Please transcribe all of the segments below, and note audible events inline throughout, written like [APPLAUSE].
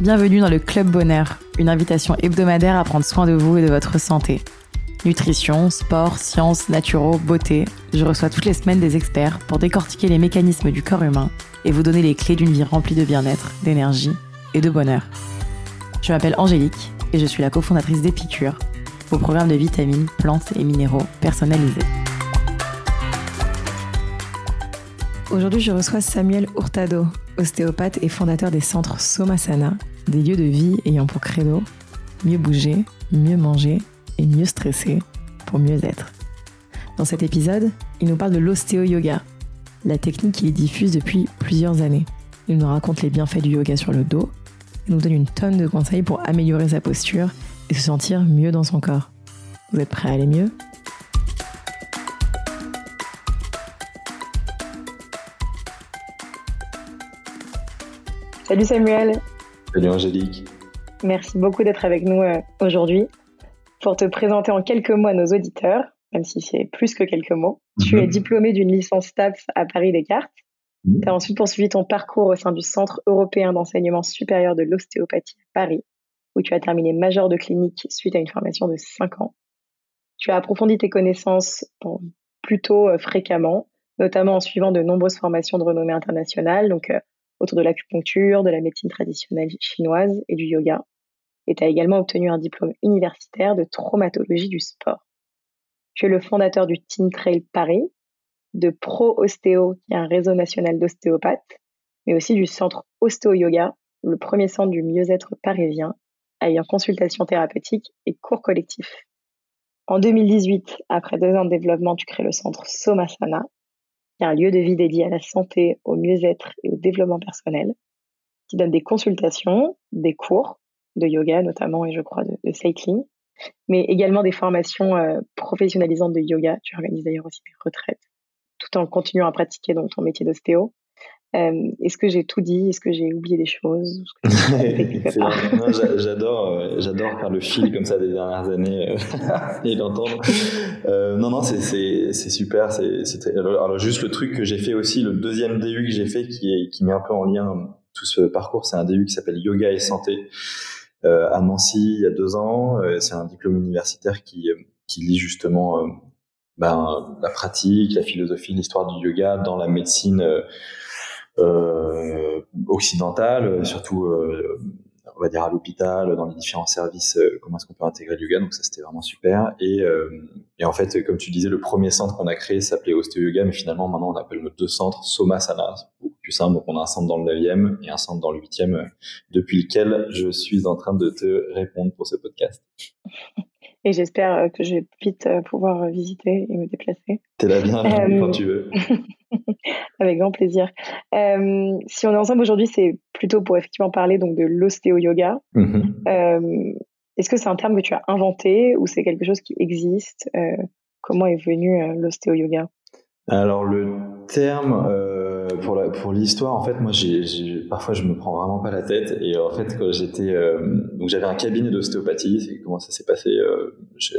Bienvenue dans le Club Bonheur, une invitation hebdomadaire à prendre soin de vous et de votre santé. Nutrition, sport, sciences, naturaux, beauté, je reçois toutes les semaines des experts pour décortiquer les mécanismes du corps humain et vous donner les clés d'une vie remplie de bien-être, d'énergie et de bonheur. Je m'appelle Angélique et je suis la cofondatrice d'Épicure, vos programmes de vitamines, plantes et minéraux personnalisés. Aujourd'hui, je reçois Samuel Hurtado, ostéopathe et fondateur des centres Somasana, des lieux de vie ayant pour credo mieux bouger, mieux manger et mieux stresser pour mieux être. Dans cet épisode, il nous parle de l'ostéo-yoga, la technique qu'il diffuse depuis plusieurs années. Il nous raconte les bienfaits du yoga sur le dos et nous donne une tonne de conseils pour améliorer sa posture et se sentir mieux dans son corps. Vous êtes prêts à aller mieux? Salut Samuel. Salut Angélique. Merci beaucoup d'être avec nous euh, aujourd'hui. Pour te présenter en quelques mots à nos auditeurs, même si c'est plus que quelques mots, tu mhm. es diplômé d'une licence TAPS à Paris Descartes. Mhm. Tu as ensuite poursuivi ton parcours au sein du Centre européen d'enseignement supérieur de l'ostéopathie à Paris, où tu as terminé major de clinique suite à une formation de 5 ans. Tu as approfondi tes connaissances plutôt euh, fréquemment, notamment en suivant de nombreuses formations de renommée internationale, donc euh, autour de l'acupuncture, de la médecine traditionnelle chinoise et du yoga. Et tu as également obtenu un diplôme universitaire de traumatologie du sport. Tu es le fondateur du Team Trail Paris, de Pro Ostéo, qui est un réseau national d'ostéopathes, mais aussi du centre Ostéo Yoga, le premier centre du mieux-être parisien, ayant consultation thérapeutique et cours collectifs. En 2018, après deux ans de développement, tu crées le centre Somasana, qui est un lieu de vie dédié à la santé, au mieux-être et au développement personnel, qui donne des consultations, des cours de yoga notamment et je crois de, cycling, mais également des formations euh, professionnalisantes de yoga. Tu organises d'ailleurs aussi des retraites, tout en continuant à pratiquer donc ton métier d'ostéo. Euh, est-ce que j'ai tout dit? Est-ce que j'ai oublié des choses? [LAUGHS] J'adore, euh, j'adore faire le fil comme ça des dernières années euh, [LAUGHS] et l'entendre. non, non, c'est super. C'est alors juste le truc que j'ai fait aussi, le deuxième DU que j'ai fait, qui, est, qui met un peu en lien tout ce parcours, c'est un DU qui s'appelle Yoga et Santé à Nancy il y a deux ans. c'est un diplôme universitaire qui qui lit justement ben, la pratique, la philosophie, l'histoire du yoga dans la médecine occidentale, surtout euh, on va dire à l'hôpital, dans les différents services, euh, comment est-ce qu'on peut intégrer le yoga. Donc ça, c'était vraiment super. Et, et, en fait, comme tu disais, le premier centre qu'on a créé s'appelait Osteo Yoga, mais finalement, maintenant, on appelle nos deux centres Somasana. C'est beaucoup plus simple. Donc on a un centre dans le 9e et un centre dans le 8e, depuis lequel je suis en train de te répondre pour ce podcast. Et j'espère euh, que je vais vite euh, pouvoir euh, visiter et me déplacer. T'es la bienvenue quand tu veux. [LAUGHS] Avec grand plaisir. si on est ensemble aujourd'hui, c'est plutôt pour effectivement parler donc de l'ostéo-yoga. Mm-hmm. Est-ce que c'est un terme que tu as inventé ou c'est quelque chose qui existe? Comment est venu l'ostéo-yoga alors le terme euh, pour l'histoire, en fait, moi, parfois je me prends vraiment pas la tête. Et en fait, quand j'étais euh, donc j'avais un cabinet d'ostéopathie. C'est comment ça s'est passé euh,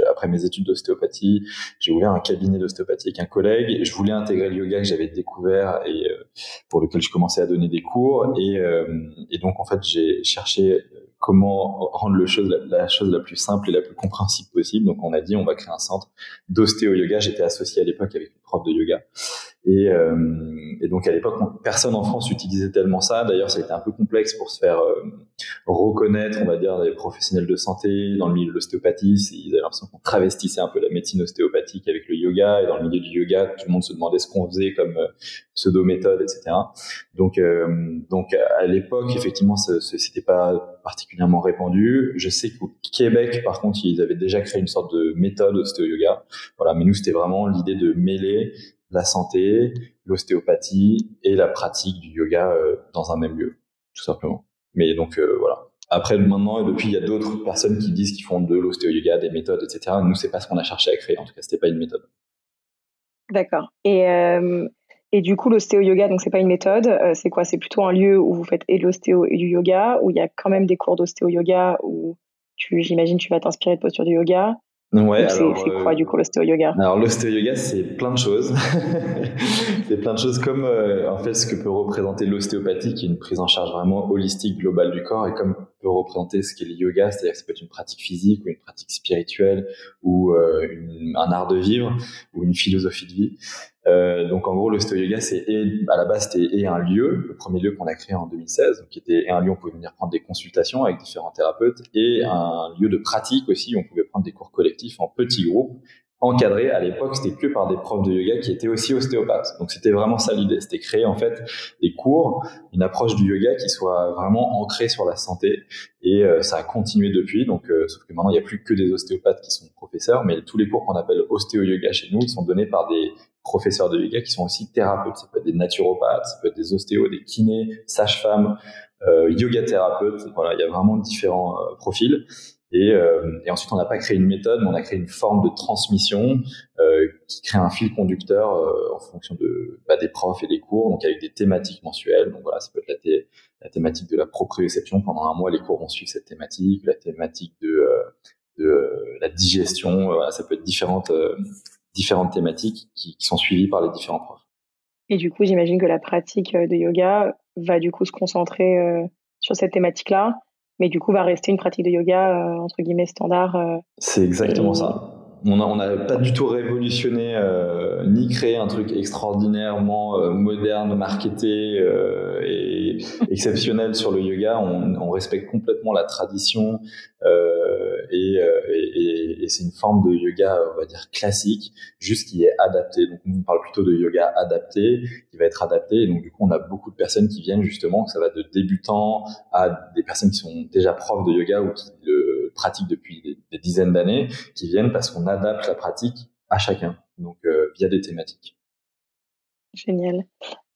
après mes études d'ostéopathie. J'ai ouvert un cabinet d'ostéopathie avec un collègue. je voulais intégrer le yoga que j'avais découvert et euh, pour lequel je commençais à donner des cours. Euh, et donc en fait, j'ai cherché comment rendre le chose, la, chose la plus simple et la plus compréhensible possible. Donc on a dit on va créer un centre d'ostéo-yoga. J'étais associé à l'époque avec une prof de yoga. Et, euh, et donc à l'époque, personne en France utilisait tellement ça. D'ailleurs, ça a été un peu complexe pour se faire euh, reconnaître, on va dire, des professionnels de santé dans le milieu de l'ostéopathie. Ils avaient l'impression qu'on travestissait un peu la médecine ostéopathique avec le yoga. Et dans le milieu du yoga, tout le monde se demandait ce qu'on faisait comme euh, pseudo-méthode, etc. Donc, euh, donc à l'époque, effectivement, c'était pas particulièrement répandu. Je sais qu'au Québec, par contre, ils avaient déjà créé une sorte de méthode ostéo-yoga. Voilà, mais nous, c'était vraiment l'idée de mêler la santé, l'ostéopathie et la pratique du yoga euh, dans un même lieu, tout simplement. Mais donc euh, voilà. Après maintenant, et depuis, il y a d'autres personnes qui disent qu'ils font de l'ostéo-yoga, des méthodes, etc. Nous, c'est pas ce qu'on a cherché à créer. En tout cas, c'était pas une méthode. D'accord. Et euh, et du coup, l'ostéo-yoga, donc c'est pas une méthode, c'est quoi? C'est plutôt un lieu où vous faites et de l'ostéo et du yoga, où il y a quand même des cours d'ostéo-yoga où tu, j'imagine, tu vas t'inspirer de posture du yoga. Ouais, c'est quoi du coup l'ostéo-yoga Alors l'ostéo-yoga, c'est plein de choses. [LAUGHS] c'est plein de choses comme en fait ce que peut représenter l'ostéopathie, qui est une prise en charge vraiment holistique, globale du corps, et comme peut représenter ce qu'est le yoga, c'est-à-dire que ça peut être une pratique physique ou une pratique spirituelle ou un art de vivre ou une philosophie de vie. Euh, donc en gros, l'ostéo yoga, c'est à la base c'était un lieu, le premier lieu qu'on a créé en 2016, donc qui était un lieu où on pouvait venir prendre des consultations avec différents thérapeutes et un lieu de pratique aussi où on pouvait prendre des cours collectifs en petits groupes encadrés. À l'époque, c'était que par des profs de yoga qui étaient aussi ostéopathes. Donc c'était vraiment ça l'idée, c'était créer en fait des cours, une approche du yoga qui soit vraiment ancrée sur la santé. Et euh, ça a continué depuis. Donc euh, sauf que maintenant il n'y a plus que des ostéopathes qui sont professeurs, mais tous les cours qu'on appelle ostéo yoga chez nous, ils sont donnés par des professeurs de yoga qui sont aussi thérapeutes. Ça peut être des naturopathes, ça peut être des ostéos, des kinés, sages-femmes, euh, yoga thérapeutes. Voilà, il y a vraiment différents euh, profils. Et, euh, et, ensuite, on n'a pas créé une méthode, mais on a créé une forme de transmission euh, qui crée un fil conducteur euh, en fonction de bah, des profs et des cours, donc avec des thématiques mensuelles. Donc voilà, ça peut être la, la thématique de la proprioception. Pendant un mois, les cours vont suivre cette thématique. La thématique de, euh, de la digestion, voilà, ça peut être différentes différentes thématiques qui, sont suivies par les différents profs. Et du coup, j'imagine que la pratique euh, de yoga va du coup se concentrer euh, sur cette thématique-là, mais du coup va rester une pratique de yoga euh, entre guillemets standard. C'est exactement ça. On n'a pas du tout révolutionné ni créé un truc extraordinairement moderne, marketé et [LAUGHS] exceptionnel sur le yoga. On, on respecte complètement la tradition et, et, et c'est une forme de yoga, on va dire classique, juste qui est adapté. Donc nous on parle plutôt de yoga adapté, qui va être adapté. Et donc du coup on a beaucoup de personnes qui viennent justement, que ça va de débutants à des personnes qui sont déjà profs de yoga ou qui le pratiquent depuis des, dizaines d'années, qui viennent parce qu'on adapte la pratique à chacun, donc euh, via des thématiques. Génial.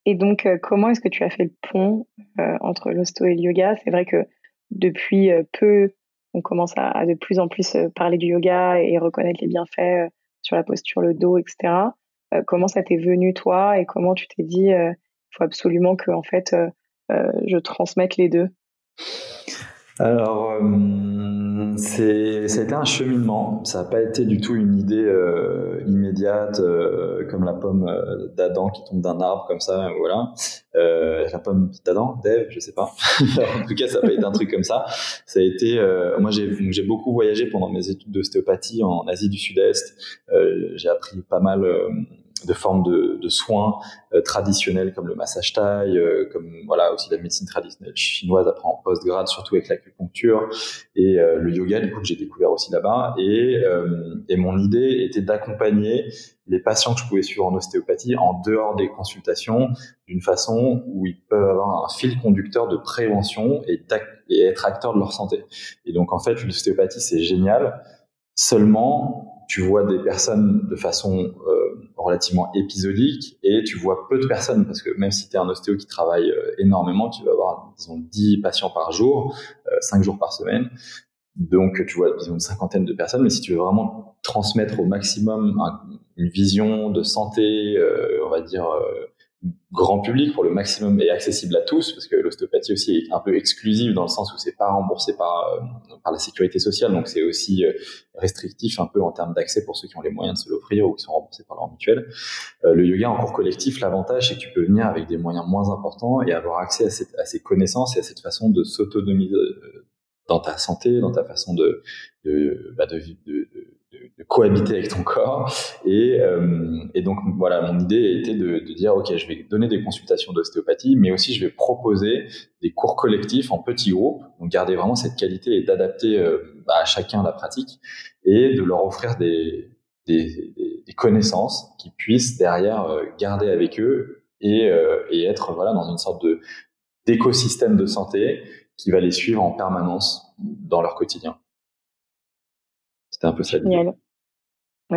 Et donc, euh, comment est-ce que tu as fait le pont euh, entre l'hosto et le yoga? C'est vrai que depuis peu, on commence à, de plus en plus parler du yoga et reconnaître les bienfaits sur la posture, le dos, etc. Comment ça t'est venu toi? Et comment tu t'es dit il faut absolument que en fait je transmette les deux? Alors, euh, c'est, ça a été un cheminement. Ça n'a pas été du tout une idée euh, immédiate, euh, comme la pomme euh, d'Adam qui tombe d'un arbre comme ça. Voilà, euh, la pomme d'Adam, d'Ève, je sais pas. [LAUGHS] en tout cas, ça n'a pas été un truc comme ça. Ça a été. moi, j'ai, j'ai beaucoup voyagé pendant mes études d'ostéopathie en Asie du Sud-Est. j'ai appris pas mal de formes de, de soins euh, traditionnels comme le massage taille, euh, comme voilà aussi la médecine traditionnelle chinoise après en post-grade, surtout avec l'acupuncture et euh, le yoga du coup que j'ai découvert aussi là-bas. Et, et mon idée était d'accompagner les patients que je pouvais suivre en ostéopathie en dehors des consultations d'une façon où ils peuvent avoir un fil conducteur de prévention et, et être acteurs de leur santé. Et donc en fait l'ostéopathie c'est génial. Seulement, tu vois des personnes de façon euh, relativement épisodique et tu vois peu de personnes parce que même si tu un ostéo qui travaille euh, énormément, tu vas avoir disons 10 patients par jour, euh, 5 jours par semaine. Donc tu vois disons une cinquantaine de personnes, mais si tu veux vraiment transmettre au maximum une vision de santé, euh, on va dire euh, grand public pour le maximum et accessible à tous parce que l'ostéopathie aussi est un peu exclusive dans le sens où c'est pas remboursé par euh, par la sécurité sociale donc c'est aussi euh, restrictif un peu en termes d'accès pour ceux qui ont les moyens de se l'offrir ou qui sont remboursés par leur mutuelle. Euh, le yoga en cours collectif, l'avantage c'est que tu peux venir avec des moyens moins importants et avoir accès à, cette, à ces connaissances et à cette façon de s'autonomiser dans ta santé, dans ta façon de de, bah de, de de cohabiter avec ton corps. Et, euh, et, donc voilà, mon idée était de, de, dire ok, je vais donner des consultations d'ostéopathie, mais aussi je vais proposer des cours collectifs en petits groupes, donc garder vraiment cette qualité et d'adapter euh, bah, à chacun la pratique et de leur offrir des, des, des connaissances qui puissent derrière euh, garder avec eux et, euh, et être voilà dans une sorte de d'écosystème de santé qui va les suivre en permanence dans leur quotidien. C'était un peu ça.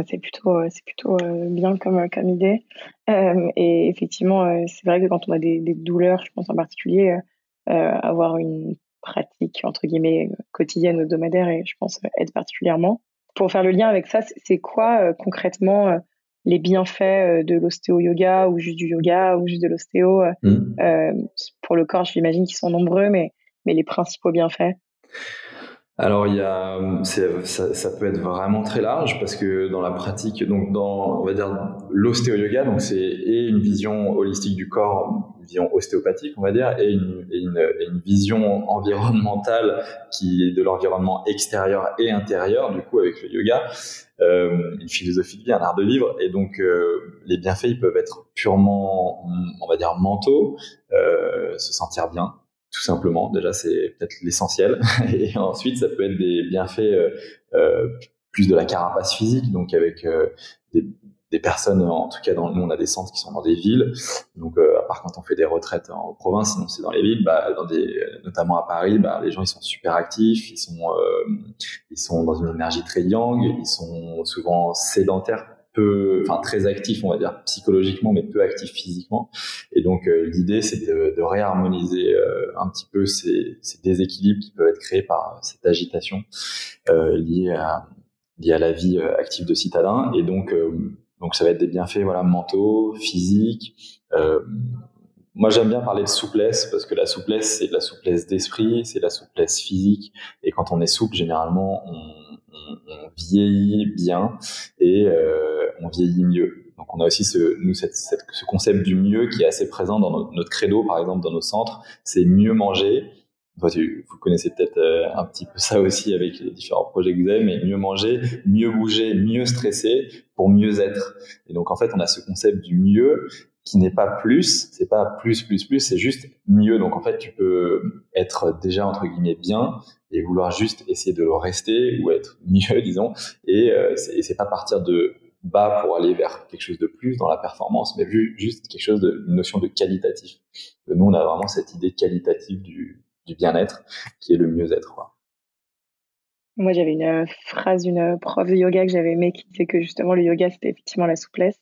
C'est plutôt, euh, c'est plutôt euh, bien comme, euh, comme idée. et effectivement, c'est vrai que quand on a des, des, douleurs, je pense en particulier, avoir une pratique entre guillemets quotidienne ou hebdomadaire et je pense aide particulièrement. Pour faire le lien avec ça, c'est quoi concrètement les bienfaits de l'ostéo-yoga ou juste du yoga ou juste de l'ostéo mmh. Pour le corps, j'imagine qu'ils sont nombreux, mais, mais les principaux bienfaits? Alors il y a, ça, ça, peut être vraiment très large parce que dans la pratique, donc dans on va dire l'ostéo-yoga, donc c'est et une vision holistique du corps, une vision ostéopathique on va dire, et une, une, une vision environnementale qui est de l'environnement extérieur et intérieur du coup avec le yoga, euh, une philosophie de vie, un art de vivre, et donc euh, les bienfaits ils peuvent être purement on va dire mentaux, euh, se sentir bien, tout simplement. Déjà, c'est peut-être l'essentiel. [LAUGHS] Et ensuite, ça peut être des bienfaits euh, euh, plus de la carapace physique, donc avec euh, des, des, personnes, en tout cas, dans, nous, on a des centres qui sont dans des villes. Donc, à part quand on fait des retraites en province, sinon c'est dans les villes. Bah, dans des, notamment à Paris, bah, les gens ils sont super actifs, ils sont, ils sont dans une énergie très yang, ils sont souvent sédentaires peu, enfin très actif, on va dire psychologiquement, mais peu actif physiquement. Et donc euh, l'idée, c'est de, de, réharmoniser euh, un petit peu ces, ces, déséquilibres qui peuvent être créés par cette agitation euh, liée à liée à la vie euh, active de citadin. Et donc donc ça va être des bienfaits voilà mentaux, physiques. moi, j'aime bien parler de souplesse parce que la souplesse, c'est de la souplesse d'esprit, c'est de la souplesse physique. Et quand on est souple, généralement, on on, vieillit bien et euh, on vieillit mieux. Donc on a aussi ce, concept du mieux qui est assez présent dans notre, credo, par exemple, dans nos centres, c'est mieux manger. vous connaissez peut-être euh, un petit peu ça aussi avec les différents projets que vous avez, mais mieux manger, mieux bouger, mieux stresser pour mieux être. Et donc en fait, on a ce concept du mieux qui n'est pas plus, c'est pas plus plus plus, c'est juste mieux. Donc en fait, tu peux être déjà entre guillemets bien et vouloir juste essayer de le rester ou être mieux, [LAUGHS] disons. Et euh, c'est pas partir de bas pour aller vers quelque chose de plus dans la performance, mais vu juste quelque chose de une notion de qualitatif. Nous, on a vraiment cette idée qualitative du, du bien-être qui est le mieux-être. Moi, j'avais une euh, phrase d'une prof de yoga que j'avais aimée qui disait que justement le yoga, c'était effectivement la souplesse.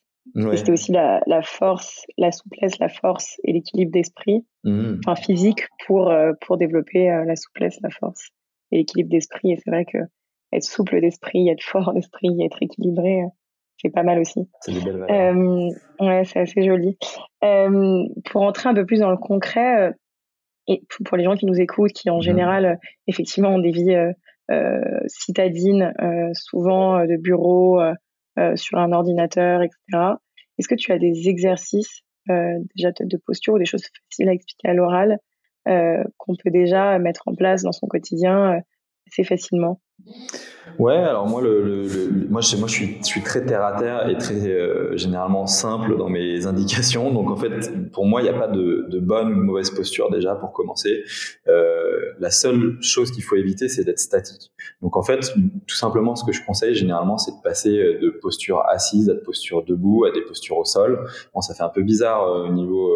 C'était aussi la, la, force, la souplesse, la force et l'équilibre d'esprit, mmh. enfin physique, pour, euh, pour développer euh, la souplesse, la force et l'équilibre d'esprit. Et c'est vrai que être souple d'esprit, [LAUGHS] être fort d'esprit, être équilibré, euh, c'est pas mal aussi. C'est euh, ouais, c'est assez joli. Euh, pour entrer un peu plus dans le concret, et pour les gens qui nous écoutent, qui en mmh. général, effectivement, ont des vies citadines, souvent de bureau, euh, sur un ordinateur, etc. Est-ce que tu as des exercices euh, déjà de posture ou des choses faciles à expliquer à l'oral euh, qu'on peut déjà mettre en place dans son quotidien assez facilement Ouais, alors moi, moi, je, suis, très terre à terre et très euh, généralement simple dans mes [LAUGHS] indications. Donc en fait, pour moi, il n'y a pas de, bonne ou de mauvaise posture déjà pour commencer. Euh, la seule chose qu'il faut éviter, c'est d'être statique. Donc en fait, tout simplement, ce que je conseille généralement, c'est de passer euh, de posture assise à de posture debout, à des postures au sol. Bon, ça fait un peu bizarre au niveau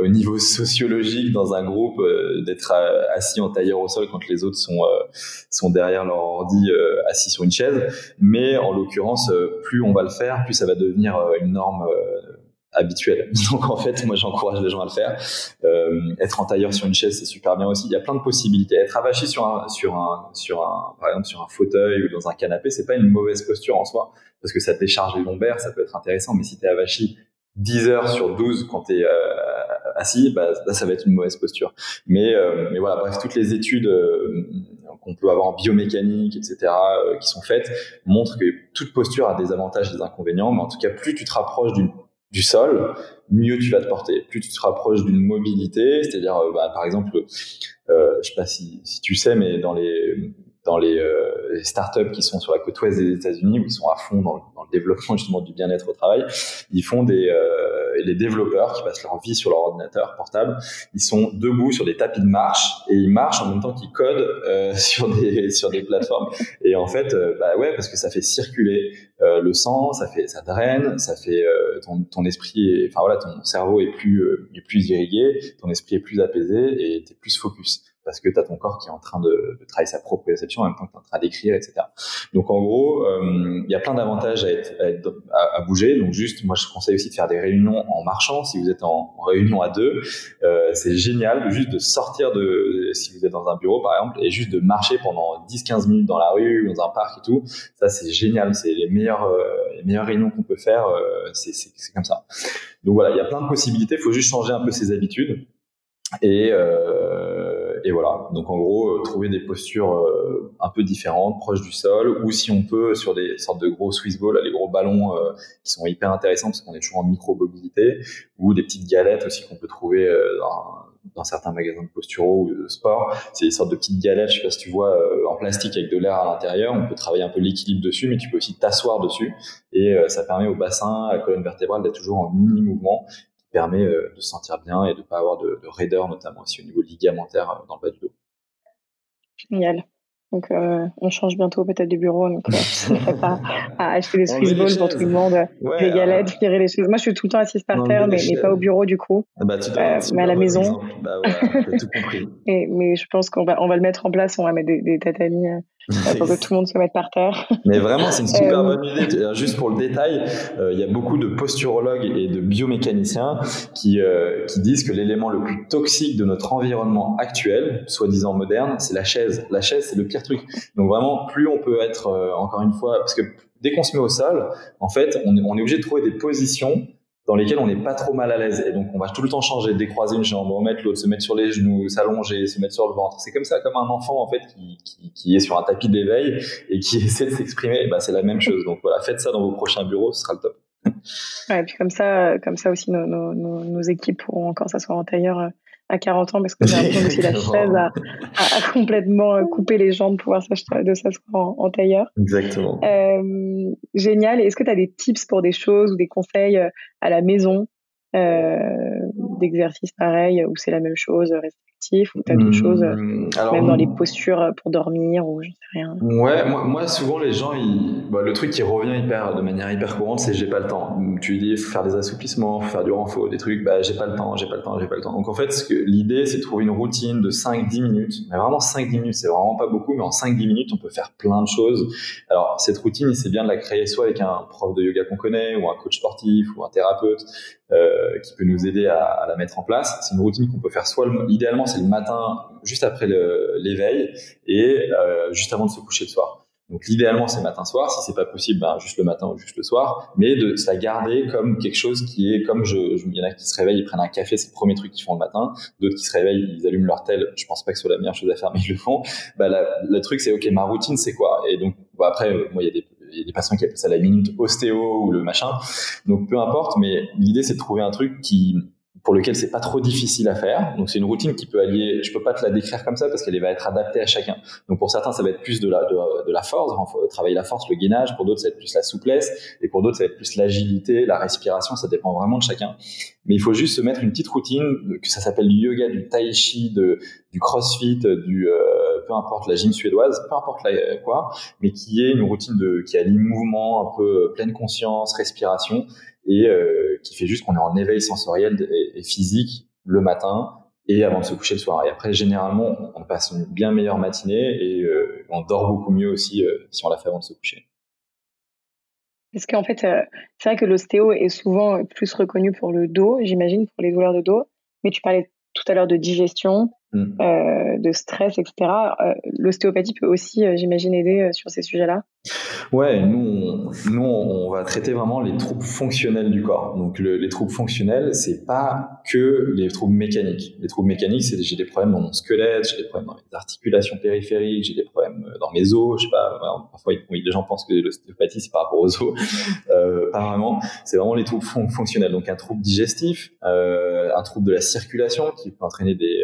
au niveau sociologique dans un groupe d'être assis en tailleur au sol quand les autres sont derrière leur ordi euh, assis sur une chaise. Mais en l'occurrence, euh, plus on va le faire, plus ça va devenir euh, une norme habituelle. [LAUGHS] Donc en fait, moi j'encourage les gens à le faire. être en tailleur sur une chaise, c'est super bien aussi. Il y a plein de possibilités. Être avachi sur un, sur un, sur un, par exemple sur un fauteuil ou dans un canapé, c'est pas une mauvaise posture en soi parce que ça décharge les lombaires, ça peut être intéressant. Mais si t'es avachi 10 heures sur 12 quand t'es assis, bah, là ça va être une mauvaise posture. Mais, mais voilà, bref, toutes les études qu'on peut avoir en biomécanique, etc., euh, qui sont faites, montrent que toute posture a des avantages et des inconvénients, mais en tout cas, plus tu te rapproches du sol, mieux tu vas te porter. Plus tu te rapproches d'une mobilité, c'est-à-dire, euh, bah, par exemple, euh, je sais pas si, si, tu sais, mais dans les dans les, euh, startups qui sont sur la côte ouest des États-Unis où ils sont à fond dans, dans le développement justement du bien-être au travail, ils font des euh, les développeurs qui passent leur vie sur leur ordinateur portable, ils sont debout sur des tapis de marche et ils marchent en même temps qu'ils codent euh, [LAUGHS] sur des sur des plateformes. Et en fait, euh, bah ouais, parce que ça fait circuler euh, le sang, ça fait ça draine, ça fait euh, ton, ton esprit, enfin voilà, ton cerveau est plus est plus irrigué, ton esprit est plus apaisé et t'es plus focus parce que tu as ton corps qui est en train de, de travailler sa propre réception en même temps que tu es en train d'écrire, etc. Donc en gros, euh, il y a plein d'avantages à, être, à, à, bouger. Donc juste, moi je conseille aussi de faire des réunions en marchant. Si vous êtes en, réunion à deux, euh, c'est génial juste de sortir de, si vous êtes dans un bureau par exemple, et juste de marcher pendant 10-15 minutes dans la rue, dans un parc et tout. Ça c'est génial, c'est les meilleures, euh, les meilleures réunions qu'on peut faire. Euh, c'est comme ça. Donc voilà, il y a plein de possibilités. Il faut juste changer un peu ses habitudes. Et, euh, et voilà. Donc en gros, trouver des postures un peu différentes, proches du sol, ou si on peut sur des sortes de gros Swiss balls, les gros ballons qui sont hyper intéressants parce qu'on est toujours en micro-mobilité, ou des petites galettes aussi qu'on peut trouver dans dans certains magasins de posturaux ou de sport. C'est des sortes de petites galettes, je sais pas si tu vois, euh, en plastique avec de l'air à l'intérieur. On peut travailler un peu l'équilibre dessus, mais tu peux aussi t'asseoir dessus. Et euh, ça permet au bassin, à la colonne vertébrale d'être toujours en mini-mouvement, permet euh, de se sentir bien et de pas avoir de, de raideur, notamment aussi au niveau ligamentaire dans le bas du dos. Génial. Donc, euh, on change bientôt peut-être de bureau. Donc, euh, pas [LAUGHS] à acheter des Swiss balls pour tout le monde, des galettes, les choses. Moi, je suis tout le temps assise par terre, mais, mais, pas au bureau du coup. Ah bah, euh, mais à la maison. Bah, ouais, tout compris. [LAUGHS] Et, mais je pense qu'on va, on va le mettre en place. On va mettre des, des tatamis euh, pour que tout le monde se mette par terre. Mais vraiment, c'est une super euh, bonne idée. Juste pour le détail, euh, il y a beaucoup de posturologues et de biomécaniciens qui, euh, qui disent que l'élément le plus toxique de notre environnement actuel, soi-disant moderne, c'est la chaise. La chaise, c'est le pire truc. Donc vraiment, plus on peut être, encore une fois, parce que dès qu'on se met au sol, en fait, on est, on est obligé de trouver des positions dans lesquels on n'est pas trop mal à l'aise. Et donc, on va tout le temps changer, décroiser une jambe, remettre l'autre, se mettre sur les genoux, s'allonger, se mettre sur le ventre. C'est comme ça, comme un enfant, en fait, qui, qui, qui est sur un tapis d'éveil et qui [LAUGHS] essaie de s'exprimer. Bah, c'est la même [LAUGHS] chose. Donc, voilà, faites ça dans vos prochains bureaux, ce sera le top. Ouais, et puis comme ça, comme ça aussi, nos, nos, nos équipes pourront encore s'asseoir en tailleur euh, à 40 ans parce que j'ai l'impression la [LAUGHS] chaise a, a, complètement euh, coupé les jambes pour pouvoir de s'asseoir en, tailleur. Exactement. Euh, génial. Est-ce que tu as des tips pour des choses ou des conseils euh, à la maison? Euh, d'exercices pareils où c'est la même chose, ou tu as d'autres choses, euh, mmh, même dans les postures euh, pour dormir ou je sais rien Ouais, moi, moi souvent les gens, ils... Bah, le truc qui revient hyper, de manière hyper courante, c'est j'ai pas le temps. Tu dis faut faire des assouplissements, faut faire du renfort, des trucs, bah j'ai pas le temps, j'ai pas le temps, j'ai pas le temps. Donc en fait, l'idée c'est de trouver une routine de 5-10 minutes, mais vraiment 5-10 minutes, c'est vraiment pas beaucoup, mais en 5-10 minutes on peut faire plein de choses. Alors cette routine, c'est bien de la créer soit avec un prof de yoga qu'on connaît, ou un coach sportif, ou un thérapeute, euh, qui peut nous aider à, la mettre en place. C'est une routine qu'on peut faire soit idéalement c'est le matin juste après l'éveil et euh, juste avant de se coucher le soir. Donc l'idéalement c'est matin-soir, si c'est pas possible, ben, juste le matin ou juste le soir, mais de la garder comme quelque chose qui est comme il y en a qui se réveillent, ils prennent un café, c'est le premier truc qu'ils font le matin, d'autres qui se réveillent, ils allument leur tel, je pense pas que ce soit la meilleure chose à faire, mais ils le font. Bah, le truc c'est ok, ma routine c'est quoi? Et donc après, moi il y a des il y a des patients qui appellent ça la minute ostéo ou le machin. Donc peu importe, mais l'idée c'est de trouver un truc qui pour lequel c'est pas trop difficile à faire. Donc c'est une routine qui peut allier, je peux pas te la décrire comme ça parce qu'elle va être adaptée à chacun. Donc pour certains ça va être plus de la de, la force, travailler la force, le gainage. Pour d'autres ça va être plus la souplesse et pour d'autres ça va être plus l'agilité, la respiration. Ça dépend vraiment de chacun. Mais il faut juste se mettre une petite routine que ça s'appelle du yoga, du tai chi, de, du crossfit, du euh, peu importe la gym suédoise, peu importe la, quoi, mais qui est une routine de qui allie mouvement, un peu pleine conscience, respiration et euh, qui fait juste qu'on est en éveil sensoriel et, physique le matin et avant de se coucher le soir. Et après, généralement, on passe une bien meilleure matinée et euh, on dort beaucoup mieux aussi euh, si on l'a fait avant de se coucher. Parce qu'en fait, c'est vrai que l'ostéo est souvent plus reconnu pour le dos, j'imagine, pour les douleurs de dos. Mais tu parlais tout à l'heure de digestion. Mm. Euh, de stress, etc. Euh, l'ostéopathie peut aussi, euh, j'imagine, aider sur ces sujets-là? Ouais, nous, on, nous, on va traiter vraiment les troubles fonctionnels du corps. Donc, les troubles fonctionnels, c'est pas que les troubles mécaniques. Les troubles mécaniques, c'est j'ai des problèmes dans mon squelette, j'ai des problèmes dans mes articulations périphériques, j'ai des problèmes dans mes os. Je sais pas. Parfois, les gens pensent que l'ostéopathie c'est par rapport aux os. [LAUGHS] Euh, pas vraiment. C'est vraiment les troubles fonctionnels. Donc, un trouble digestif, euh, un trouble de la circulation qui peut entraîner des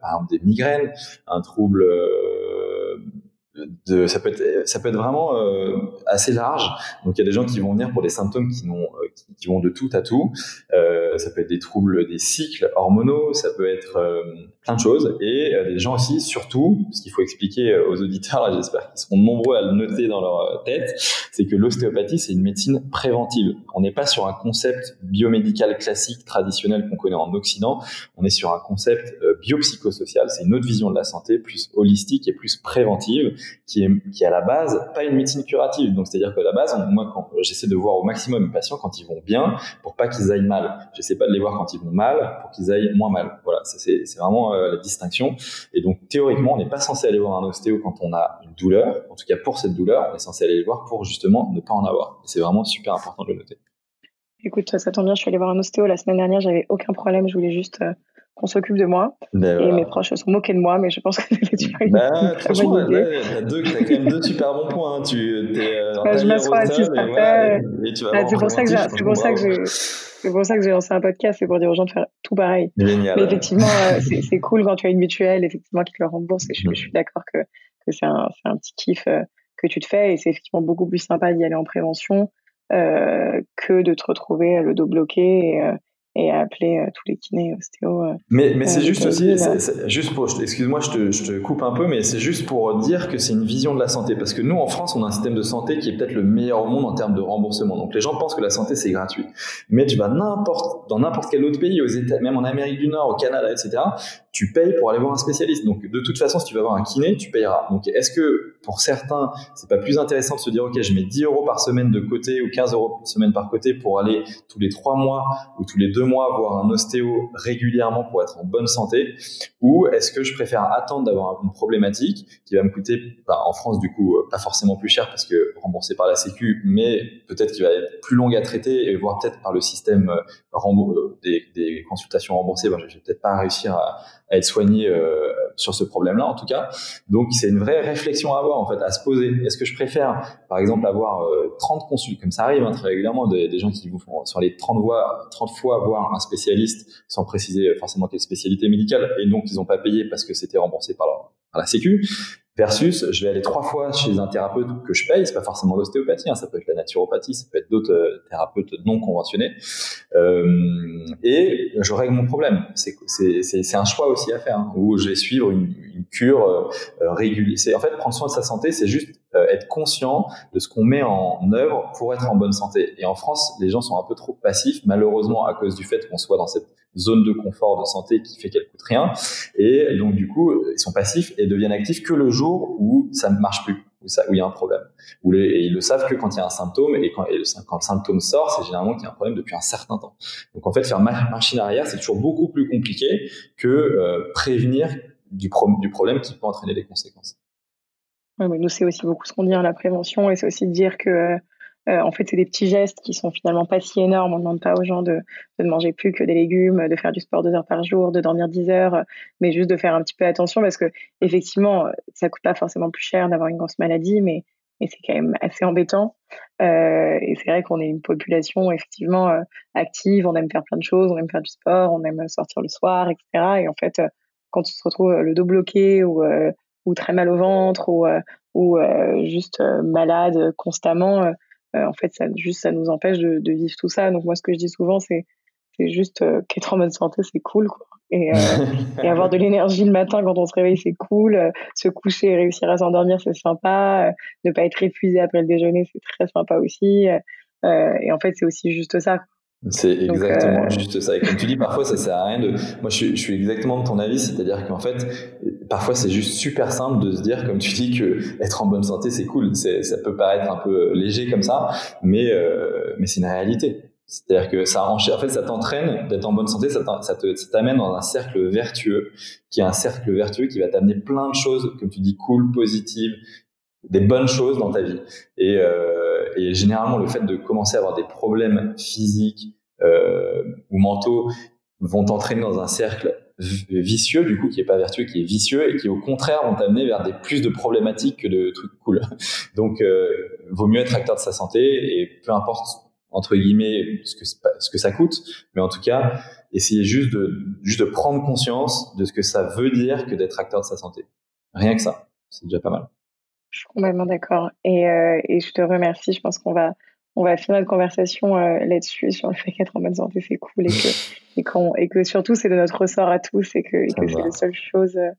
par exemple des migraines, un trouble euh, de, ça peut être ça peut être vraiment euh, assez large. Donc il y a des gens qui vont venir pour des symptômes qui, vont, euh, qui, vont de tout à tout. Euh, ça peut être des troubles des cycles hormonaux, ça peut être euh, plein de choses. Et euh, des gens aussi, surtout, ce qu'il faut expliquer aux auditeurs, j'espère qu'ils seront nombreux à le noter dans leur tête, c'est que l'ostéopathie c'est une médecine préventive. On n'est pas sur un concept biomédical classique traditionnel qu'on connaît en Occident. On est sur un concept biopsychosocial. C'est une autre vision de la santé, plus holistique et plus préventive qui est, qui à la base pas une médecine curative. Donc, c'est-à-dire que la base, moi, quand j'essaie de voir au maximum mes patients quand ils bien, pour pas qu'ils aillent mal. J'essaie pas de les voir quand ils vont mal, pour qu'ils aillent moins mal. Voilà, c'est vraiment euh, la distinction. Et donc, théoriquement, on n'est pas censé aller voir un ostéo quand on a une douleur. En tout cas, pour cette douleur, on est censé aller le voir pour justement ne pas en avoir. C'est vraiment super important de le noter. Écoute, ça tombe bien, je suis allée voir un ostéo la semaine dernière, j'avais aucun problème, je voulais juste euh, qu'on s'occupe de moi. Ben et mes proches se sont moqués de moi, mais je pense que tu as une, bah, très bonne idée. Là, deux, as quand même deux super bons points. Hein. Tu, es, euh, je m'assois assis, ça fait. c'est pour ça que c'est pour ça que j'ai. C'est pour ça que j'ai lancé un podcast, c'est pour dire aux gens de faire tout pareil. Génial. Mais effectivement, euh, c'est cool quand tu as une mutuelle, effectivement, qui te le rembourse. Et je, je suis d'accord que, que c'est un, un, petit kiff euh, que tu te fais. Et c'est effectivement beaucoup plus sympa d'y aller en prévention euh, que de te retrouver le dos bloqué et, et à appeler euh, tous les kinés ostéo. Euh, mais, mais c'est juste aussi, juste pour, excuse-moi, je te, je te, coupe un peu, mais c'est juste pour dire que c'est une vision de la santé. Parce que nous, en France, on a un système de santé qui est peut-être le meilleur au monde en termes de remboursement. Donc les gens pensent que la santé, c'est gratuit. Mais tu vas n'importe, dans n'importe quel autre pays, aux États, même en Amérique du Nord, au Canada, etc., tu payes pour aller voir un spécialiste. Donc de toute façon, si tu vas voir un kiné, tu payeras. Donc est-ce que pour certains, c'est pas plus intéressant de se dire, OK, je mets 10 euros par semaine de côté ou 15 euros par semaine par côté pour aller tous les trois mois ou tous les deux mois voir un ostéo régulièrement pour être en bonne santé? Ou est-ce que je préfère attendre d'avoir une problématique qui va me coûter, bah, en France du coup, pas forcément plus cher parce que remboursé par la Sécu, mais peut-être qu'il va être plus long à traiter et voire peut-être par le système euh, euh, des, consultations remboursées, je vais peut-être pas réussir à, à être soigné euh, sur ce problème-là en tout cas. Donc c'est une vraie réflexion à avoir en fait, à se poser. Est-ce que je préfère par exemple avoir 30 euh, consultes comme ça arrive hein, très régulièrement des, gens qui vous font sur les 30 fois 30 fois voir un spécialiste sans préciser forcément quelle spécialité médicale et donc ils n'ont pas payé parce que c'était remboursé par, leur, par la Sécu versus je vais aller trois fois chez un thérapeute que je paye, c'est pas forcément l'ostéopathie, hein, ça peut être la naturopathie, ça peut être d'autres euh, thérapeutes non conventionnés, euh, et je règle mon problème. C'est un choix aussi à faire, hein, où je vais suivre une, cure euh, euh régulière. En fait, prendre soin de sa santé, c'est juste être conscient de ce qu'on met en œuvre pour être en bonne santé. Et en France, les gens sont un peu trop passifs, malheureusement à cause du fait qu'on soit dans cette zone de confort de santé qui fait qu'elle coûte rien. Et donc du coup, ils sont passifs et deviennent actifs que le jour où ça ne marche plus, où, il y a un problème. Où et ils le savent que quand il y a un symptôme et quand, le, symptôme sort, c'est généralement qu'il y a un problème depuis un certain temps. Donc en fait, faire machine arrière, c'est toujours beaucoup plus compliqué que euh, prévenir du, pro du problème qui peut entraîner des conséquences. Ouais, nous, c'est aussi beaucoup ce qu'on dit, hein, la prévention, et c'est aussi de dire que, euh, en fait, c'est des petits gestes qui sont finalement pas si énormes. On ne demande pas aux gens de, de, ne manger plus que des légumes, de faire du sport deux heures par jour, de dormir dix heures, mais juste de faire un petit peu attention parce que, effectivement, ça coûte pas forcément plus cher d'avoir une grosse maladie, mais, c'est quand même assez embêtant. Euh, et c'est vrai qu'on est une population, effectivement, euh, active, on aime faire plein de choses, on aime faire du sport, on aime sortir le soir, etc. Et en fait, quand tu te retrouves le dos bloqué ou ou très mal au ventre ou, euh, ou euh, juste euh, malade constamment, en fait, ça, juste, ça nous empêche de, de, vivre tout ça. Donc, moi, ce que je dis souvent, c'est c'est juste qu'être en bonne santé, c'est cool. Quoi. Et, [LAUGHS] et, avoir de l'énergie le matin quand on se réveille, c'est cool. se coucher et réussir à s'endormir, c'est sympa. ne pas être épuisé après le déjeuner, c'est très sympa aussi. et en fait, c'est aussi juste ça. C'est exactement euh, juste ça. Et comme tu dis, parfois ça sert à rien de. Moi, je suis, je suis exactement de ton avis, c'est-à-dire qu'en fait, parfois c'est juste super simple de se dire, comme tu dis, que être en bonne santé c'est cool. C'est, ça peut paraître un peu léger comme ça, mais euh, mais c'est une réalité. C'est-à-dire que ça en fait, ça t'entraîne d'être en bonne santé, ça t'amène dans un cercle vertueux, qui est un cercle vertueux qui va t'amener plein de choses, comme tu dis, cool, positives, des bonnes choses dans ta vie. Et, euh, et généralement, le fait de commencer à avoir des problèmes physiques euh, ou mentaux vont t'entraîner dans un cercle vicieux, du coup, qui est pas vertueux, qui est vicieux et qui, au contraire, vont t'amener vers des plus de problématiques que de trucs cool. [LAUGHS] Donc, euh, vaut mieux être acteur de sa santé et peu importe entre guillemets ce que ce que ça coûte, mais en tout cas, essayer juste de juste de prendre conscience de ce que ça veut dire que d'être acteur de sa santé. Rien que ça, c'est déjà pas mal. Je suis complètement d'accord. Et, euh, et, je te remercie. Je pense qu'on va, on va finir notre conversation euh, là-dessus, sur le fait qu'être en bonne santé, c'est cool et que, [LAUGHS] et, qu'on, et que surtout, c'est de notre ressort à tous et que, que c'est la seule chose. Euh,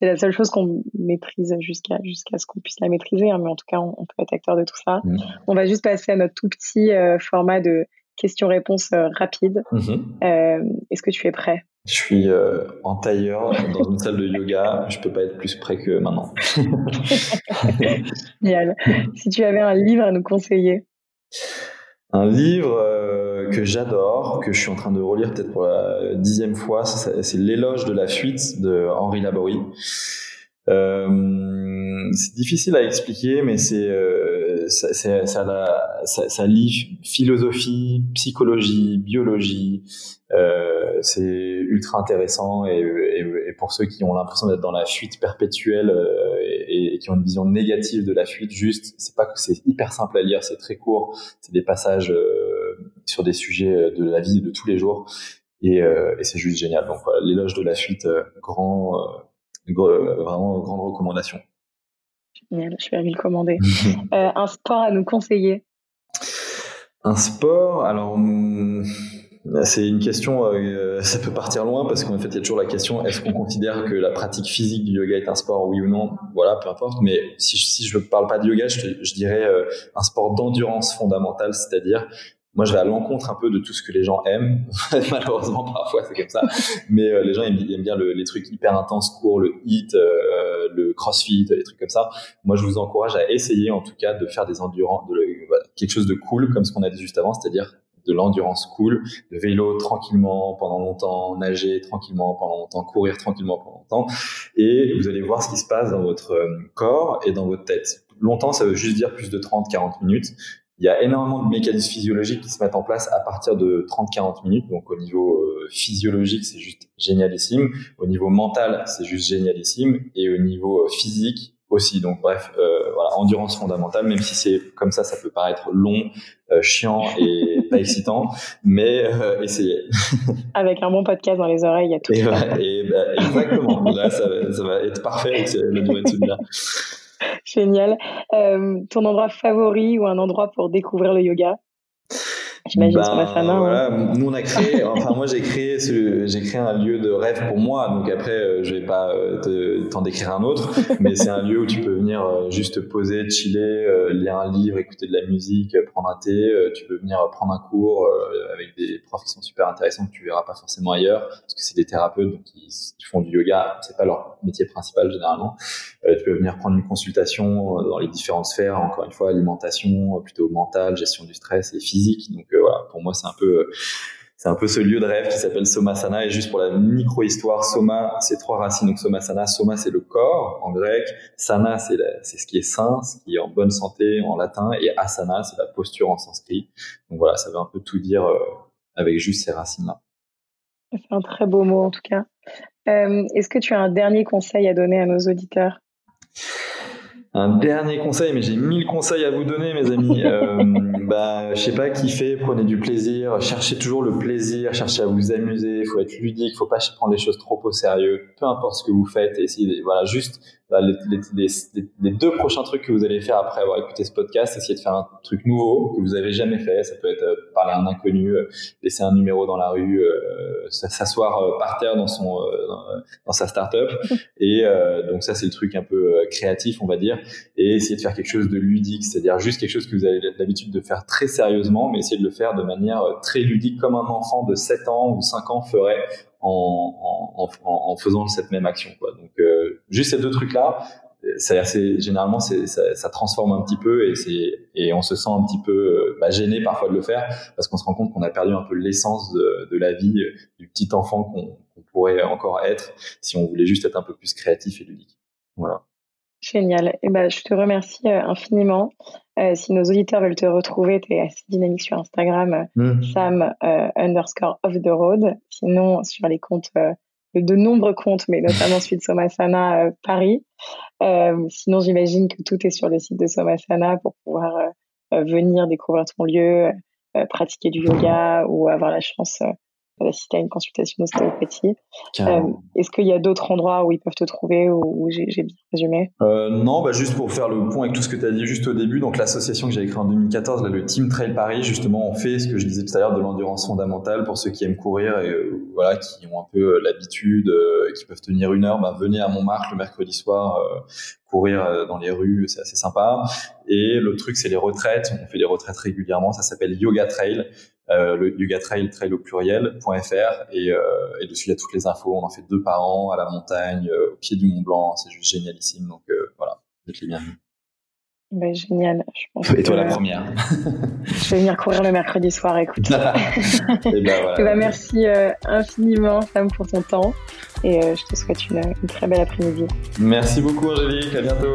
c'est la seule chose qu'on maîtrise jusqu'à jusqu'à ce qu'on puisse la maîtriser, hein, mais en tout cas, on, peut être acteur de tout ça. Mmh. On va juste passer à notre tout petit format de questions-réponses rapides. Mmh. Est-ce que tu es prêt? Je suis euh, en tailleur dans une salle de yoga. Je peux pas être plus près que maintenant. [LAUGHS] Génial. Si tu avais un livre à nous conseiller. Un livre euh, que j'adore, que je suis en train de relire peut-être pour la dixième fois, c'est L'éloge de la fuite de Henri Laborie. C'est difficile à expliquer, mais c'est ça, ça, ça, ça, lie philosophie, psychologie, biologie. Euh, c'est ultra intéressant et, pour ceux qui ont l'impression d'être dans la fuite perpétuelle euh, et, qui ont une vision négative de la fuite, juste, c'est pas que c'est hyper simple à lire, c'est très court, c'est des passages euh, sur des sujets de la vie de tous les jours et, euh, et c'est juste génial. Donc voilà, l'éloge de la fuite, grand, vraiment grande recommandation. Génial, je vais le commander. [LAUGHS] euh, un sport à nous conseiller? Un sport, alors hmm, c'est une question, euh, ça peut partir loin parce qu'en fait il y a toujours la question est-ce qu'on considère que la pratique physique du yoga est un sport, oui ou non? Voilà, peu importe. Mais si, si je ne parle pas de yoga, je, je dirais euh, un sport d'endurance fondamentale, c'est-à-dire moi, je vais à l'encontre un peu de tout ce que les gens aiment. [LAUGHS] Malheureusement, parfois, c'est comme ça. Mais euh, les gens aiment, bien les trucs hyper intenses, courts, le hit, euh, le crossfit, les trucs comme ça. Moi, je vous encourage à essayer, en tout cas, de faire des endurants, de, quelque chose de cool, comme ce qu'on a dit juste avant, c'est-à-dire de l'endurance cool, de vélo tranquillement pendant longtemps, nager tranquillement pendant longtemps, courir tranquillement pendant longtemps. Et vous allez voir ce qui se passe dans votre euh, corps et dans votre tête. Longtemps, ça veut juste dire plus de 30-40 minutes. Il y a énormément de mécanismes physiologiques qui se mettent en place à partir de 30-40 minutes. Donc au niveau euh, physiologique, c'est juste génialissime. Au niveau mental, c'est juste génialissime. Et au niveau euh, physique aussi. Donc bref, euh, voilà, endurance fondamentale, même si c'est comme ça, ça peut paraître long, chiant et [LAUGHS] pas excitant, mais essayez. [LAUGHS] Avec un bon podcast dans les oreilles, il y a tout. Et, et bah, exactement. Là, ça va, ça va, être parfait avec le nouvel souvenir. [LAUGHS] Génial. Euh, ton endroit favori ou un endroit pour découvrir le yoga? J'imagine sur ben, hein. Voilà, nous on a créé, [LAUGHS] enfin moi j'ai créé, j'ai créé un lieu de rêve pour moi. Donc après, euh, je vais pas euh, t'en décrire un autre, [LAUGHS] mais c'est un lieu où tu peux venir euh, juste poser, chiller, lire un livre, écouter de la musique, prendre un thé. Tu peux venir prendre un cours avec des profs qui sont super intéressants que tu verras pas forcément ailleurs, parce que c'est des thérapeutes donc ils, font du yoga. C'est pas leur métier principal généralement. tu peux venir prendre une consultation dans les différentes sphères. Encore une fois, alimentation, plutôt mentale, gestion du stress et physique. Donc pour moi, c'est un peu c'est un peu ce lieu de rêve qui s'appelle Somasana. Et juste pour la micro-histoire, Soma, c'est trois racines. Donc Somasana, Soma, c'est le corps en grec. Sana, c'est ce qui est sain, ce qui est en bonne santé en latin. Et Asana, c'est la posture en sanskrit. Donc voilà, ça veut un peu tout dire euh, avec juste ces racines-là. C'est un très beau mot en tout cas. Euh, est-ce que tu as un dernier conseil à donner à nos auditeurs? Un dernier conseil, mais j'ai mille conseils à vous donner, mes amis. [LAUGHS] Euh, bah, je sais pas, kiffez, prenez du plaisir, cherchez toujours le plaisir, cherchez à vous amuser, il faut être ludique, faut pas prendre les choses trop au sérieux, peu importe ce que vous faites, essayez, voilà, juste bah, les, les, les, deux prochains trucs que vous allez faire après avoir écouté ce podcast, essayez de faire un truc nouveau que vous avez jamais fait. Ça peut être euh, parler à un inconnu, euh, laisser un numéro dans la rue, euh, s'asseoir par terre dans son dans, sa startup. [LAUGHS] Et donc ça, c'est le truc un peu créatif, on va dire. Et essayer de faire quelque chose de ludique, c'est-à-dire juste quelque chose que vous avez l'habitude de faire très sérieusement, mais essayer de le faire de manière très ludique, comme un enfant de 7 ans ou 5 ans ferait en, en, en, faisant cette même action. Quoi. Donc euh, juste ces deux trucs-là, généralement ça, ça, transforme un petit peu et et on se sent un petit peu euh, bah, gêné parfois de le faire parce qu'on se rend compte qu'on a perdu un peu l'essence de, de, la vie du petit enfant qu'on pourrait encore être si on voulait juste être un peu plus créatif et ludique. Voilà. Génial. Eh ben, je te remercie euh, infiniment. Euh, si nos auditeurs veulent te retrouver, tu es assez dynamique sur Instagram, mmh. Sam euh, underscore off the road. Sinon, sur les comptes, de nombreux comptes, mais notamment [LAUGHS] celui de Somasana Paris. sinon, j'imagine que tout est sur le site de Somasana pour pouvoir venir découvrir ton lieu, pratiquer du yoga ou avoir la chance si tu as une consultation d'ostéopathie. Euh, Est-ce qu'il y a d'autres endroits où ils peuvent te trouver ou j'ai bien résumé? Euh, Non, bah juste pour faire le point avec tout ce que tu as dit juste au début, donc l'association que j'ai créée en 2014, là, le Team Trail Paris, justement, on fait ce que je disais tout à l'heure de l'endurance fondamentale pour ceux qui aiment courir et euh, voilà, qui ont un peu euh, l'habitude, euh, qui peuvent tenir une heure. Bah, venez à Montmartre le mercredi soir courir dans les rues, c'est assez sympa. Et le truc, c'est les retraites. On fait des retraites régulièrement. Ça s'appelle Yoga Trail euh, le yoga trail, trail au pluriel.fr et, euh, et dessus il y a toutes les infos. On en fait deux par an à la montagne, euh, au pied du Mont Blanc. C'est juste génialissime. Donc voilà, vous êtes les bienvenus. Ben, génial. Et toi, la première. [LAUGHS] je vais venir courir le mercredi soir, écoute. [LAUGHS] et ben, voilà. et ben, merci euh, infiniment, Sam, pour ton temps. Et euh, je te souhaite une, une très belle après-midi. Merci beaucoup, Angélique. À bientôt.